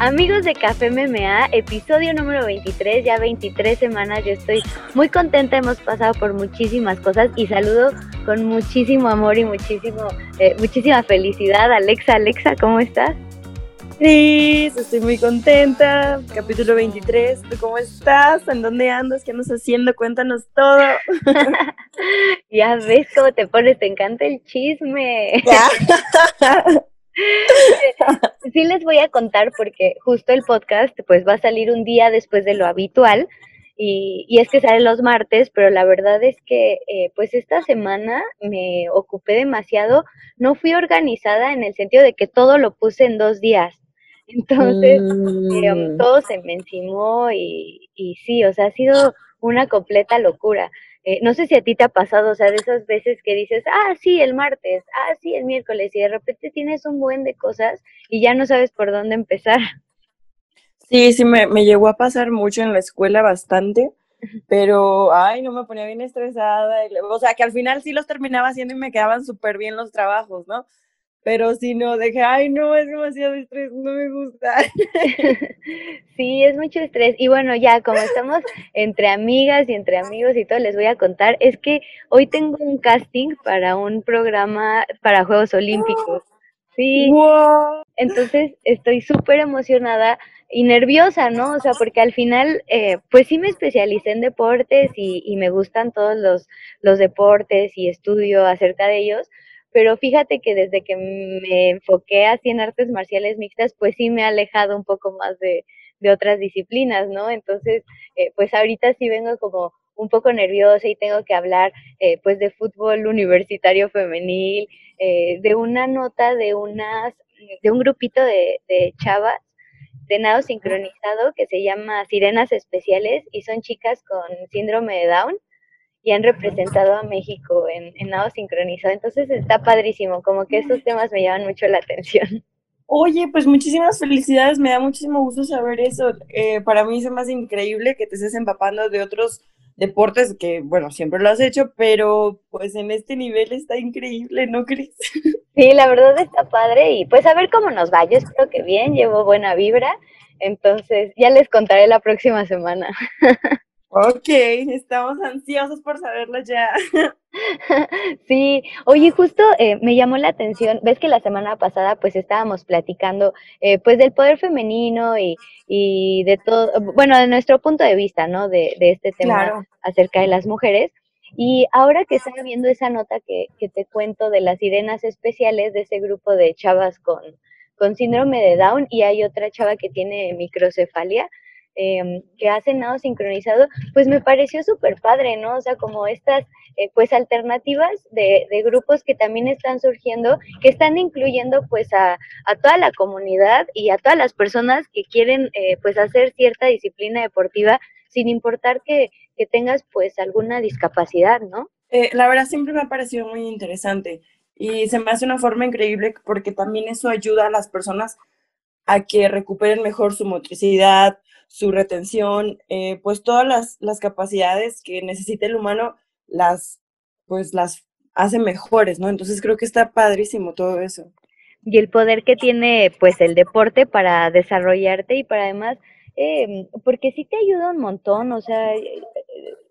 Amigos de Café MMA, episodio número 23, ya 23 semanas, yo estoy muy contenta, hemos pasado por muchísimas cosas y saludo con muchísimo amor y muchísimo, eh, muchísima felicidad. Alexa, Alexa, ¿cómo estás? Cris, estoy muy contenta. Capítulo 23, ¿tú cómo estás? ¿En dónde andas? ¿Qué andas haciendo? Cuéntanos todo. ya ves cómo te pones, te encanta el chisme. sí les voy a contar porque justo el podcast pues va a salir un día después de lo habitual y, y es que sale los martes, pero la verdad es que eh, pues esta semana me ocupé demasiado, no fui organizada en el sentido de que todo lo puse en dos días. Entonces, eh, mm. todo se me encimó y, y sí, o sea, ha sido una completa locura. Eh, no sé si a ti te ha pasado, o sea, de esas veces que dices, ah, sí, el martes, ah, sí, el miércoles, y de repente tienes un buen de cosas y ya no sabes por dónde empezar. Sí, sí, me, me llegó a pasar mucho en la escuela bastante, pero, ay, no me ponía bien estresada, o sea, que al final sí los terminaba haciendo y me quedaban súper bien los trabajos, ¿no? Pero si no, dije, ay, no, es demasiado estrés, no me gusta. Sí, es mucho estrés. Y bueno, ya como estamos entre amigas y entre amigos y todo, les voy a contar, es que hoy tengo un casting para un programa para Juegos Olímpicos. Sí. Entonces estoy súper emocionada y nerviosa, ¿no? O sea, porque al final, eh, pues sí me especialicé en deportes y, y me gustan todos los, los deportes y estudio acerca de ellos, pero fíjate que desde que me enfoqué así en artes marciales mixtas, pues sí me ha alejado un poco más de, otras disciplinas, ¿no? Entonces, eh, pues ahorita sí vengo como un poco nerviosa y tengo que hablar eh, pues de fútbol universitario femenil, eh, de una nota de unas, de un grupito de, de chavas de nado sincronizado que se llama Sirenas Especiales y son chicas con síndrome de Down y han representado a México en, en nado sincronizado. Entonces está padrísimo, como que estos temas me llaman mucho la atención. Oye, pues muchísimas felicidades, me da muchísimo gusto saber eso. Eh, para mí es más increíble que te estés empapando de otros deportes que, bueno, siempre lo has hecho, pero pues en este nivel está increíble, ¿no crees? Sí, la verdad está padre y pues a ver cómo nos va. Yo espero que bien, llevo buena vibra, entonces ya les contaré la próxima semana. Ok, estamos ansiosos por saberlo ya. Sí, oye, justo eh, me llamó la atención, ves que la semana pasada pues estábamos platicando eh, pues del poder femenino y, y, de todo, bueno, de nuestro punto de vista, ¿no? De, de este tema acerca de las mujeres. Y ahora que estaba viendo esa nota que, que te cuento de las sirenas especiales de ese grupo de chavas con, con síndrome de Down y hay otra chava que tiene microcefalia, Em, que hacen nado sincronizado, pues me pareció súper padre, ¿no? O sea, como estas, eh, pues, alternativas de, de, grupos que también están surgiendo, que están incluyendo, pues, a, toda la comunidad y a todas las personas que quieren, eh, pues, hacer cierta disciplina deportiva sin importar que, que tengas, pues, alguna discapacidad, ¿no? Eh, la verdad siempre me ha parecido muy interesante y se me hace una forma increíble porque también eso ayuda a las personas a que recuperen mejor su motricidad, su retención, eh, pues todas las, las, capacidades que necesita el humano las, pues las hace mejores, ¿no? Entonces creo que está padrísimo todo eso. Y el poder que tiene pues el deporte para desarrollarte y para además, eh, porque sí te ayuda un montón, o sea, eh,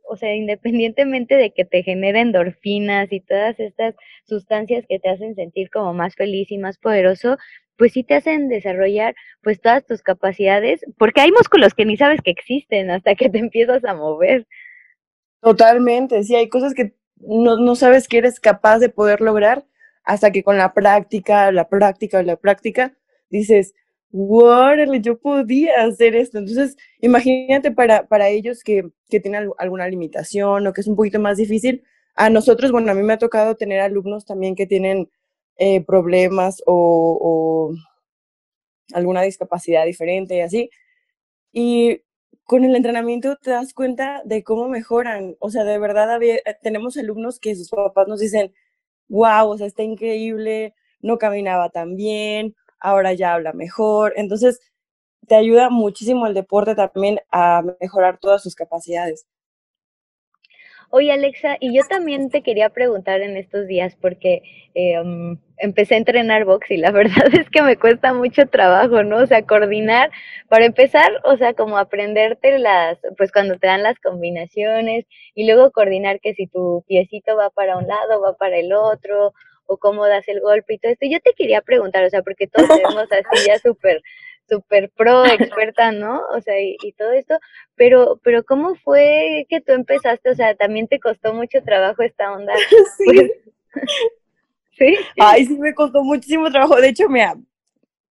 o sea, independientemente de que te genere endorfinas y todas estas sustancias que te hacen sentir como más feliz y más poderoso, pues sí te hacen desarrollar pues todas tus capacidades, porque hay músculos que ni sabes que existen hasta que te empiezas a mover. Totalmente, sí, hay cosas que no, no sabes que eres capaz de poder lograr hasta que con la práctica, la práctica, la práctica, dices, wow, yo podía hacer esto. Entonces, imagínate para, para ellos que, que tienen alguna limitación o que es un poquito más difícil. A nosotros, bueno, a mí me ha tocado tener alumnos también que tienen eh, problemas o, alguna discapacidad diferente y así. Y con el entrenamiento te das cuenta de cómo mejoran. O sea, de verdad eh, tenemos alumnos que sus papás nos dicen, wow, o sea, está increíble, no caminaba tan bien, ahora ya habla mejor. Entonces, te ayuda muchísimo el deporte también a mejorar todas sus capacidades. Oye, Alexa, y yo también te quería preguntar en estos días, porque eh, um, empecé a entrenar box y la verdad es que me cuesta mucho trabajo, ¿no? O sea, coordinar, para empezar, o sea, como aprenderte las, pues cuando te dan las combinaciones y luego coordinar que si tu piecito va para un lado, va para el otro, o cómo das el golpe y todo esto. Yo te quería preguntar, o sea, porque todos tenemos así ya súper súper pro, experta, ¿no? O sea, y, todo esto, pero, pero ¿cómo fue que tú empezaste? O sea, también te costó mucho trabajo esta onda. Sí. Pues, ¿Sí? Ay, sí, me costó muchísimo trabajo. De hecho, mira,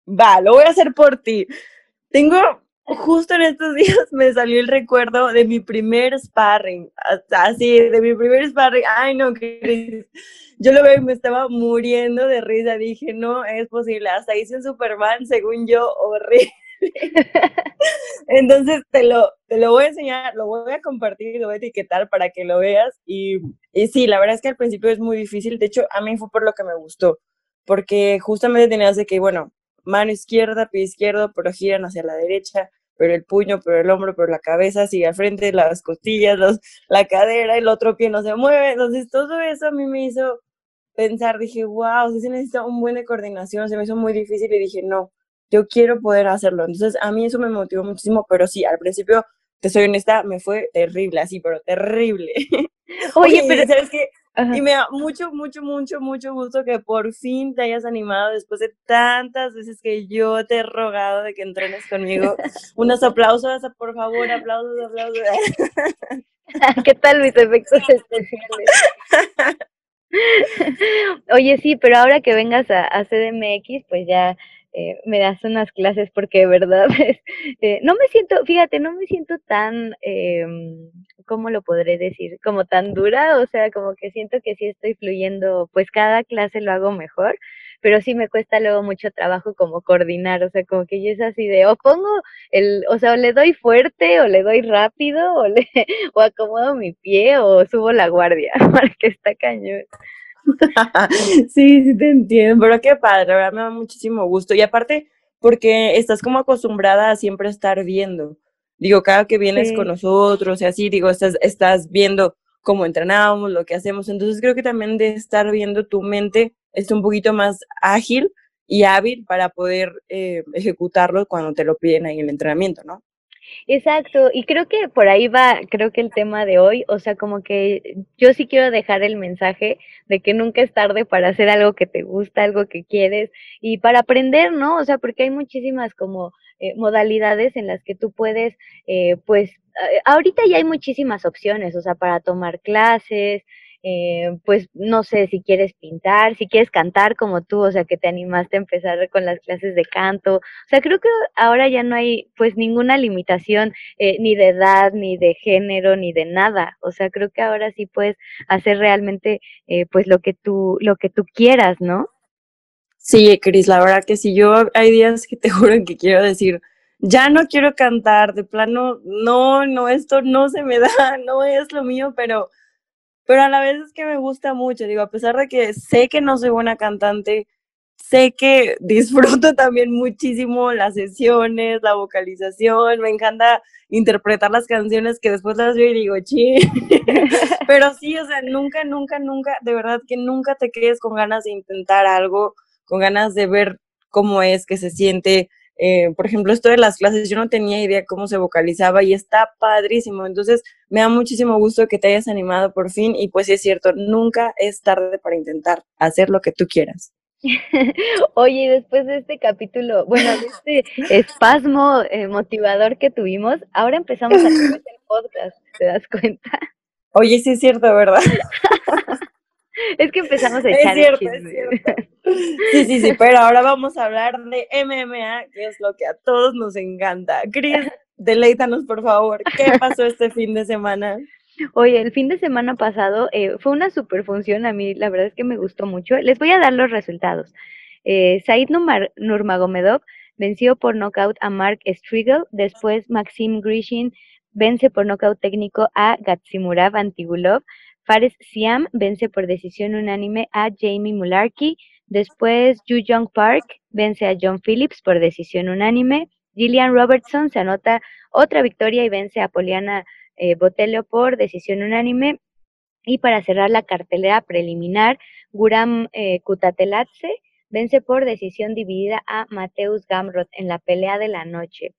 va, lo voy a hacer por ti. Tengo, justo en estos días me salió el recuerdo de mi primer sparring, así, de mi primer sparring. Ay, no, Cris yo lo veo y me estaba muriendo de risa. Dije, no es posible. Hasta hice un Superman, según yo, horrible. Entonces te lo, te lo voy a enseñar, lo voy a compartir lo voy a etiquetar para que lo veas. Y, y sí, la verdad es que al principio es muy difícil. De hecho, a mí fue por lo que me gustó. Porque justamente tenías de que, bueno, mano izquierda, pie izquierdo, pero giran hacia la derecha, pero el puño, pero el hombro, pero la cabeza sigue al frente, las costillas, los, la cadera, el otro pie no se mueve. Entonces, todo eso a mí me hizo pensar, dije, wow, sí se necesita un buen de coordinación, se me hizo muy difícil y dije, no, yo quiero poder hacerlo. Entonces, a mí eso me motivó muchísimo, pero sí, al principio, te soy honesta, me fue terrible, así, pero terrible. Oye, pero ¿sabes qué? Y me da mucho, mucho, mucho, mucho gusto que por fin te hayas animado después de tantas veces que yo te he rogado de que entrenes conmigo. Unos aplausos, por favor, aplausos, aplausos. ¿Qué tal mis efectos especiales? Oye, sí, pero ahora que vengas a, CDMX, pues ya eh, me das unas clases porque de verdad eh, no me siento, fíjate, no me siento tan, eh, ¿cómo lo podré decir? Como tan dura, o sea, como que siento que sí estoy fluyendo, pues cada clase lo hago mejor, pero sí me cuesta luego mucho trabajo como coordinar, o sea, como que yo es así de, o pongo el, o sea, o le doy fuerte, o le doy rápido, o le, o acomodo mi pie, o subo la guardia, porque está cañón. sí, sí te entiendo, pero qué padre, me da muchísimo gusto. Y aparte, porque estás como acostumbrada a siempre estar viendo. Digo, cada que vienes con nosotros y así, digo, estás, estás viendo cómo entrenamos, lo que hacemos. Entonces creo que también de estar viendo tu mente es un poquito más ágil y hábil para poder eh, ejecutarlo cuando te lo piden ahí en el entrenamiento, ¿no? Exacto, y creo que por ahí va, creo que el tema de hoy, o sea, como que yo sí quiero dejar el mensaje de que nunca es tarde para hacer algo que te gusta, algo que quieres y para aprender, ¿no? O sea, porque hay muchísimas como eh, modalidades en las que tú puedes, eh, pues, ahorita ya hay muchísimas opciones, o sea, para tomar clases, eh, pues no sé si quieres pintar, si quieres cantar como tú, o sea, que te animaste a empezar con las clases de canto. O sea, creo que ahora ya no hay pues ninguna limitación eh, ni de edad, ni de género, ni de nada. O sea, creo que ahora sí puedes hacer realmente eh, pues lo que tú, lo que tú quieras, ¿no? Sí, Cris, la verdad que sí, yo hay días que te juro que quiero decir, ya no quiero cantar, de plano, no, no, esto no se me da, no es lo mío, pero pero a la vez es que me gusta mucho, digo, a pesar de que sé que no soy buena cantante, sé que disfruto también muchísimo las sesiones, la vocalización, me encanta interpretar las canciones que después las veo y digo, chi, pero sí, o sea, nunca, nunca, nunca, de verdad que nunca te quedes con ganas de intentar algo, con ganas de ver cómo es que se siente eh, por ejemplo, esto de las clases, yo no tenía idea cómo se vocalizaba y está padrísimo. Entonces, me da muchísimo gusto que te hayas animado por fin y pues es cierto, nunca es tarde para intentar hacer lo que tú quieras. Oye, después de este capítulo, bueno, de este espasmo eh, motivador que tuvimos, ahora empezamos a hacer el podcast, ¿te das cuenta? Oye, sí es cierto, ¿verdad? Es que empezamos a echar es cierto, es cierto. Sí, sí, sí, pero ahora vamos a hablar de MMA, que es lo que a todos nos encanta. Cris, deleítanos, por favor. ¿Qué pasó este fin de semana? Oye, el fin de semana pasado eh, fue una super función. A mí, la verdad es que me gustó mucho. Les voy a dar los resultados. Eh, Said Nurmagomedov venció por nocaut a Mark Striegel. Después, Maxim Grishin vence por nocaut técnico a Gatsimurav Antigulov. Fares Siam vence por decisión unánime a Jamie Mularkey. Después, Yu Jong Park vence a John Phillips por decisión unánime. Gillian Robertson se anota otra victoria y vence a Poliana eh, Botello por decisión unánime. Y para cerrar la cartelera preliminar, Guram eh, vence por decisión dividida a Mateus Gamrot en la pelea de la noche.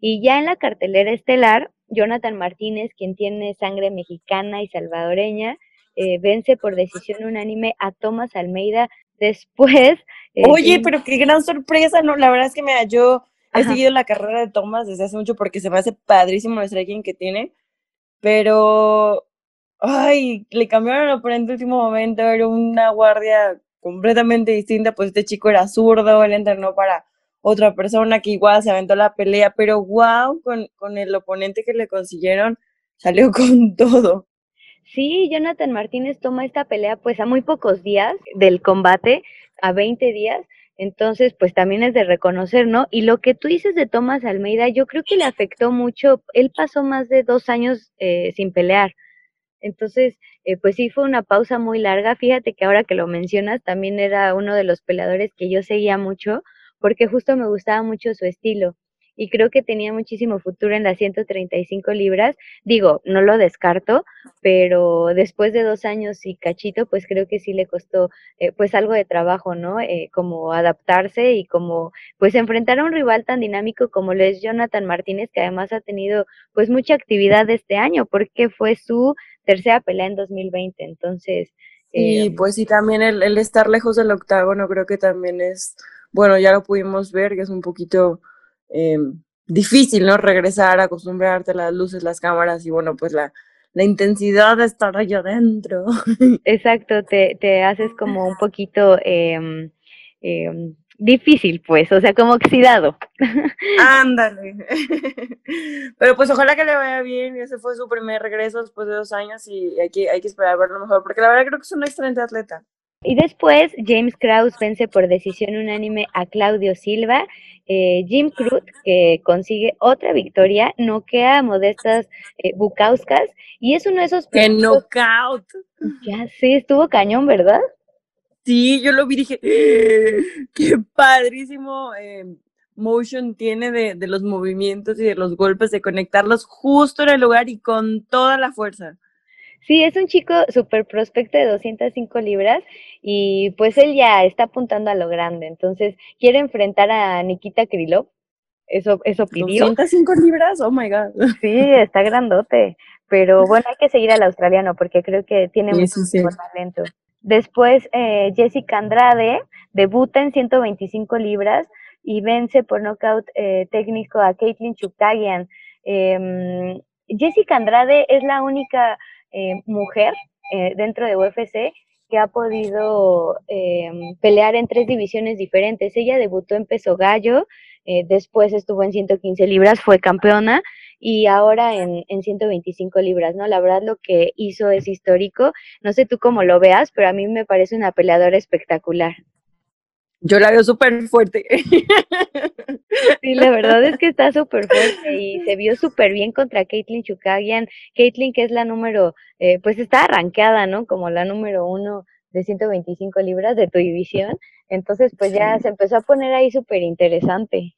Y ya en la cartelera estelar, Jonathan Martínez, quien tiene sangre mexicana y salvadoreña, eh, vence por decisión unánime a Tomás Almeida. Después. Eh, Oye, pero qué gran sorpresa, ¿no? La verdad es que me yo he seguido la carrera de Tomás desde hace mucho porque se me hace padrísimo el striking que tiene, pero. Ay, le cambiaron el oponente en último momento, era una guardia completamente distinta, pues este chico era zurdo, él entrenó para otra persona que igual se aventó la pelea, pero wow, con, con el oponente que le consiguieron, salió con todo. Sí, Jonathan Martínez toma esta pelea pues a muy pocos días del combate, a 20 días, entonces pues también es de reconocer, ¿no? Y lo que tú dices de Tomás Almeida, yo creo que le afectó mucho, él pasó más de dos años eh, sin pelear, entonces eh, pues sí fue una pausa muy larga, fíjate que ahora que lo mencionas, también era uno de los peleadores que yo seguía mucho, porque justo me gustaba mucho su estilo y creo que tenía muchísimo futuro en las 135 libras. Digo, no lo descarto, pero después de dos años y cachito, pues creo que sí le costó eh, pues algo de trabajo, ¿no? Eh, como adaptarse y como pues enfrentar a un rival tan dinámico como lo es Jonathan Martínez, que además ha tenido pues mucha actividad este año, porque fue su tercera pelea en 2020. Entonces... eh, pues sí, también el estar lejos del octágono creo que también es bueno, ya lo pudimos ver, que es un poquito em, difícil, ¿no? Regresar, acostumbrarte a las luces, las cámaras y bueno, pues la, la intensidad de estar allá adentro. Exacto, te, te haces como un poquito eh, eh, difícil, pues, o sea, como oxidado. Ándale. Pero pues ojalá que le vaya bien. Ese fue su primer regreso después de dos años y hay que, hay que esperar a verlo mejor, porque la verdad creo que es un excelente atleta. Y después James Krause vence por decisión unánime a Claudio Silva. Eh, Jim Cruz, que consigue otra victoria, noquea a modestas eh, Bukauskas y es uno de esos... ¡Qué knockout! Ya sé, estuvo cañón, ¿verdad? Sí, yo lo vi y dije, qué padrísimo eh, motion tiene de, de los movimientos y de los golpes, de conectarlos justo en el lugar y con toda la fuerza. Sí, es un chico súper prospecto de 205 libras y pues él ya está apuntando a lo grande, entonces quiere enfrentar a Nikita Krylov, eso, eso pidió. 205 libras, oh my god. Sí, está grandote, pero bueno, hay que seguir al australiano porque creo que tiene mucho talento. Después, eh, Jessica Andrade debuta en 125 libras y vence por nocaut eh, técnico a Caitlin Chukagian. Em, Jessica Andrade es la única eh, mujer eh, dentro de UFC que ha podido eh, pelear en tres divisiones diferentes. Ella debutó en peso gallo, después estuvo en 115 libras, fue campeona y ahora en, en 125 libras, ¿no? La verdad lo que hizo es histórico. No sé tú cómo lo veas, pero a mí me parece una peleadora espectacular. Yo la veo súper fuerte. Sí, la verdad es que está súper fuerte y se vio súper bien contra Caitlin Chukagian. Caitlin, que es la número, eh, pues está arranqueada, ¿no? Como la número uno de 125 libras de tu división. Entonces, pues ya se empezó a poner ahí súper interesante.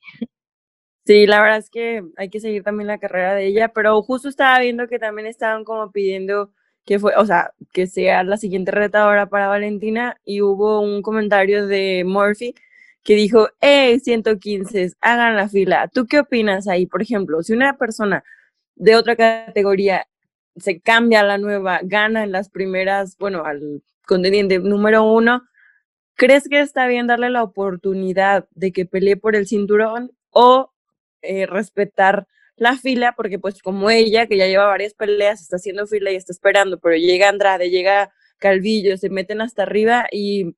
Sí, la verdad es que hay que seguir también la carrera de ella, pero justo estaba viendo que también estaban como pidiendo que fue, o sea, que sea la siguiente retadora para Valentina y hubo un comentario de Murphy que dijo, eh, 115, hagan la fila. ¿Tú qué opinas ahí? Por ejemplo, si una persona de otra categoría se cambia a la nueva, gana en las primeras, bueno, al contendiente número uno, ¿crees que está bien darle la oportunidad de que pelee por el cinturón o eh, respetar la fila? Porque pues como ella, que ya lleva varias peleas, está haciendo fila y está esperando, pero llega Andrade, llega Calvillo, se meten hasta arriba y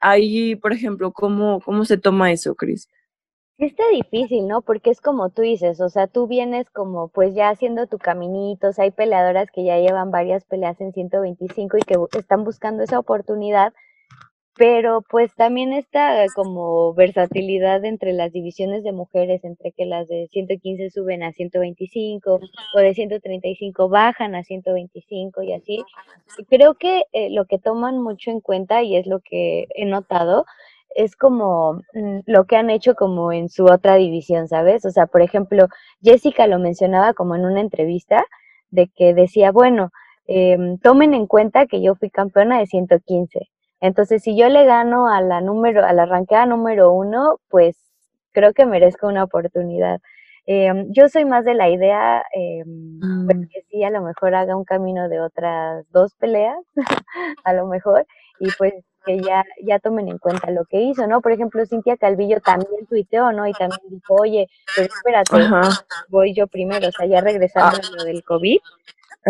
ahí, por ejemplo, ¿cómo, cómo se toma eso, Cris? Está difícil, ¿no? Porque es como tú dices, o sea, tú vienes como pues ya haciendo tu caminito, hay peleadoras que ya llevan varias peleas en 125 y que están buscando esa oportunidad pero pues también está como versatilidad entre las divisiones de mujeres, entre que las de 115 suben a 125 o de 135 bajan a 125 y así. creo que eh, lo que toman mucho en cuenta y es lo que he notado es como mm, lo que han hecho como en su otra división, ¿sabes? O sea, por ejemplo, Jessica lo mencionaba como en una entrevista de que decía, bueno, em, tomen en cuenta que yo fui campeona de 115. Entonces, si yo le gano a la número, a la ranqueada número uno, pues creo que merezco una oportunidad. Em, yo soy más de la idea, eh, que sí, a lo mejor haga un camino de otras dos peleas, a lo mejor, y pues que ya, ya tomen en cuenta lo que hizo, ¿no? Por ejemplo, Cintia Calvillo también tuiteó, ¿no? Y también dijo, oye, pero espérate, voy yo primero, o sea, ya regresando a lo del COVID.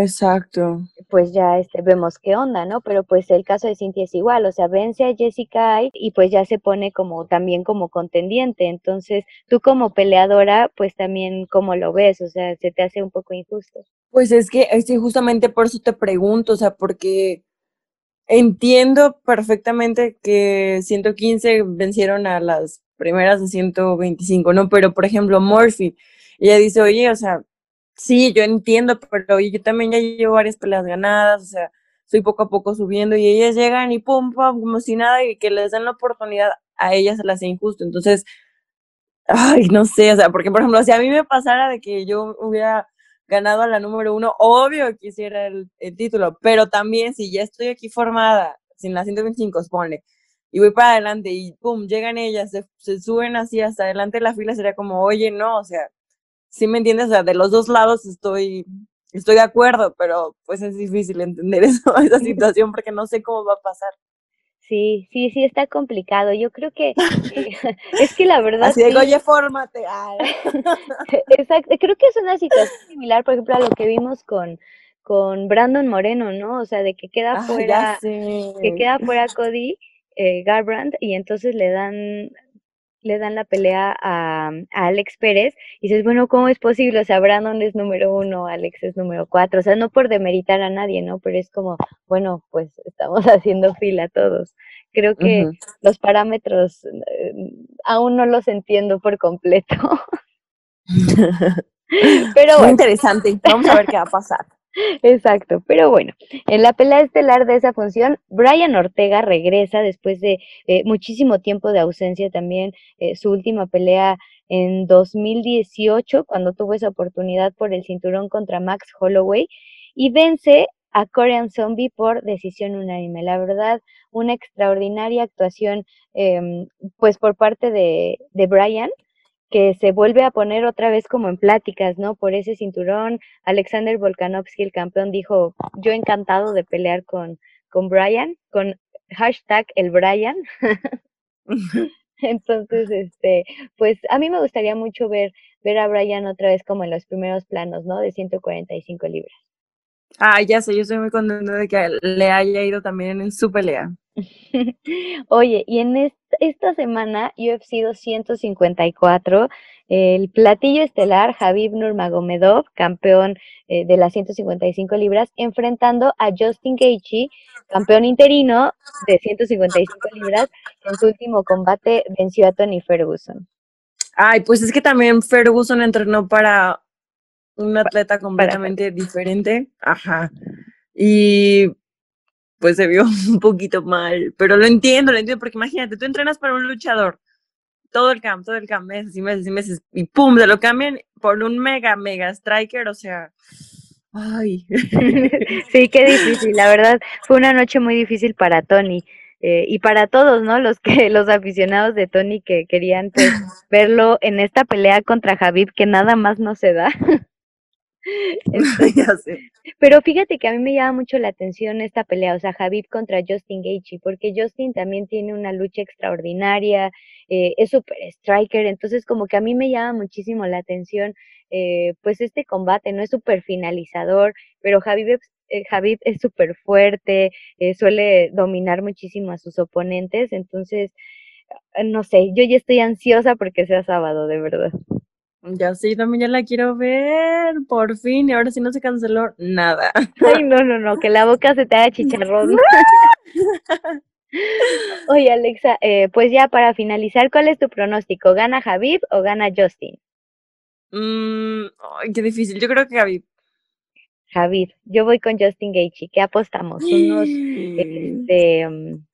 Exacto. Pues ya este, vemos qué onda, ¿no? Pero pues el caso de Cintia es igual, o sea, vence a Jessica y pues ya se pone como también como contendiente. Entonces, tú como peleadora, pues también cómo lo ves, o sea, se te hace un poco injusto. Pues es que, es justamente por eso te pregunto, o sea, porque entiendo perfectamente que 115 vencieron a las primeras de 125, ¿no? Pero, por ejemplo, Murphy, ella dice, oye, o sea, sí, yo entiendo, pero yo también ya llevo varias peleas ganadas, o sea, estoy poco a poco subiendo y ellas llegan y pum, pum, como si nada, y que les den la oportunidad a ellas se las hace injusto. Entonces, ay, no sé, o sea, porque por ejemplo, si a mí me pasara de que yo hubiera ganado a la número uno, obvio quisiera el, el título, pero también si ya estoy aquí formada, sin la 125, pone, y voy para adelante y pum, llegan ellas, se, se suben así hasta adelante de la fila, sería como, oye, no, o sea, ¿sí me entiendes? O sea, de los dos lados estoy, estoy de acuerdo, pero pues es difícil entender eso, esa situación porque no sé cómo va a pasar. Sí, sí, sí, está complicado. Yo creo que es que la verdad. Así de, oye, fórmate. Exacto, creo que es una situación similar, por ejemplo, a lo que vimos con, con Brandon Moreno, ¿no? O sea, de que queda fuera, que queda fuera Cody eh, Garbrand y entonces le dan le dan la pelea a, Alex Pérez y dices, bueno, ¿cómo es posible? O sea, Brandon es número uno, Alex es número cuatro, o sea, no por demeritar a nadie, ¿no? Pero es como, bueno, pues estamos haciendo fila todos. Creo que los parámetros eh, aún no los entiendo por completo. Pero bueno. Muy interesante, vamos a ver qué va a pasar. Exacto, pero bueno, en la pelea estelar de esa función, Brian Ortega regresa después de eh, muchísimo tiempo de ausencia también, eh, su última pelea en 2018, cuando tuvo esa oportunidad por el cinturón contra Max Holloway, y vence a Korean Zombie por decisión unánime. La verdad, una extraordinaria actuación, em, pues por parte de, de Brian que se vuelve a poner otra vez como en pláticas, ¿no? Por ese cinturón. Alexander Volkanovski, el campeón, dijo, yo encantado de pelear con, con Brian, con hashtag el Brian. Entonces, este, pues a mí me gustaría mucho ver, ver a Brian otra vez como en los primeros planos, ¿no? De 145 libras. Ah, ya sé, yo estoy muy contento de que le haya ido también en su pelea. Oye, y en esta, semana UFC 254, el platillo estelar Javib Nurmagomedov, campeón eh, de las 155 libras, enfrentando a Justin Gaethje, campeón interino de 155 libras, en su último combate venció a Tony Ferguson. Ay, pues es que también Ferguson entrenó para un atleta completamente diferente. Ajá. Y pues se vio un poquito mal, pero lo entiendo, lo entiendo, porque imagínate, tú entrenas para un luchador todo el campo, todo el campo, meses y meses y meses, y pum, se lo cambian por un mega, mega striker, o sea, ay. Sí, qué difícil, la verdad, fue una noche muy difícil para Tony. Eh, y para todos, ¿no? Los que los aficionados de Tony que querían pues, verlo en esta pelea contra Javib que nada más no se da. Pero fíjate que a mí me llama mucho la atención esta pelea, o sea, Javib contra Justin Gaethje, porque Justin también tiene una lucha extraordinaria, eh, es super striker, entonces como que a mí me llama muchísimo la atención, eh, pues este combate, no es súper finalizador, pero Javib, eh, es súper fuerte, suele dominar muchísimo a sus oponentes, entonces, no sé, yo ya estoy ansiosa porque sea sábado, de verdad. Ya sí, también ya la quiero ver, por fin, y ahora sí no se canceló nada. Ay, no, no, no, que la boca se te haga chicharrón. Oye, Alexa, eh, pues ya para finalizar, ¿cuál es tu pronóstico? ¿Gana Javib o gana Justin? Mm, ay, qué difícil, yo creo que Javib. Javib, yo voy con Justin Gaethje, ¿qué apostamos? Unos, este, mm,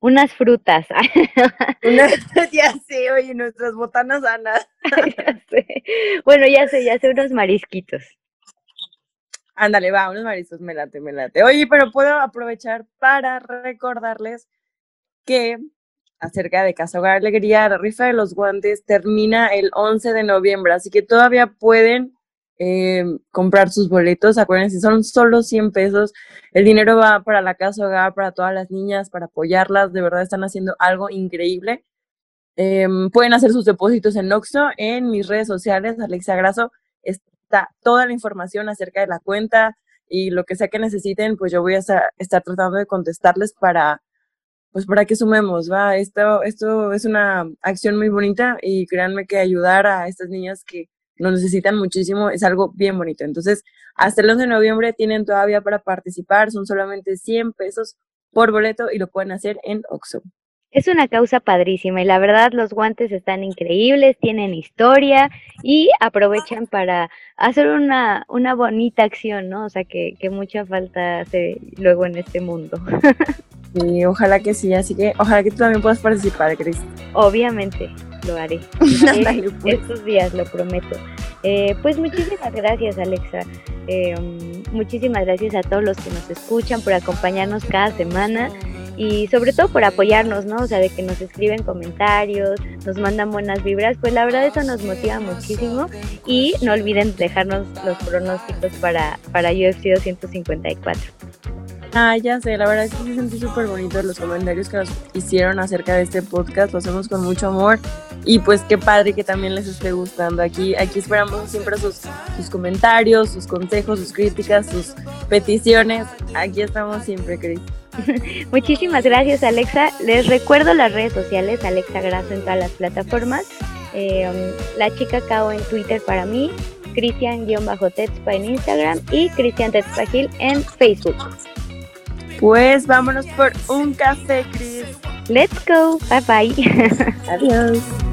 unas frutas. ya sé, oye, nuestras botanas sanas. Bueno, ya sé, ya sé, unos marisquitos. Ándale, va, unos mariscos, me late, me late. Oye, pero puedo aprovechar para recordarles que acerca de Casa Hogar Alegría, la rifa de los guantes termina el 11 de noviembre, así que todavía pueden eh, comprar sus boletos. Acuérdense, son solo 100 pesos. El dinero va para la Casa Hogar, para todas las niñas, para apoyarlas. De verdad están haciendo algo increíble. Em, pueden hacer sus depósitos en Oxxo, en mis redes sociales, Alexa Graso. Está toda la información acerca de la cuenta y lo que sea que necesiten, pues yo voy a estar, estar tratando de contestarles para pues para que sumemos, va, esto, esto es una acción muy bonita y créanme que ayudar a estas niñas que lo necesitan muchísimo es algo bien bonito. Entonces, hasta el 11 de noviembre tienen todavía para participar, son solamente 100 pesos por boleto y lo pueden hacer en Oxxo. Es una causa padrísima y la verdad los guantes están increíbles, tienen historia y aprovechan para hacer una, una bonita acción, ¿no? O sea, que, que mucha falta hace luego en este mundo. Sí, ojalá que sí, así que ojalá que tú también puedas participar, Cris. Obviamente, lo haré. Pues. Estos días, lo prometo. Eh, pues muchísimas gracias, Alexa. Eh, muchísimas gracias a todos los que nos escuchan por acompañarnos cada semana y sobre todo por apoyarnos, ¿no? O sea, de que nos escriben comentarios, nos mandan buenas vibras, pues la verdad eso nos motiva muchísimo y no olviden dejarnos los pronósticos para, para UFC 254. Ah, ya sé, la verdad es que me sentí súper bonito los comentarios que nos hicieron acerca de este podcast, lo hacemos con mucho amor y pues qué padre que también les esté gustando. Aquí, aquí esperamos siempre sus, comentarios, sus consejos, sus críticas, sus peticiones. Aquí estamos siempre, Cris. Muchísimas gracias, Alexa. Les recuerdo las redes sociales, Alexa Graso en todas las plataformas. Eh, la chica Cao en Twitter para mí, Cristian-Tetspa en Instagram y Cristian Tetspagil en Facebook. Pues vámonos por un café, Chris. Let's go. Bye bye. Adiós.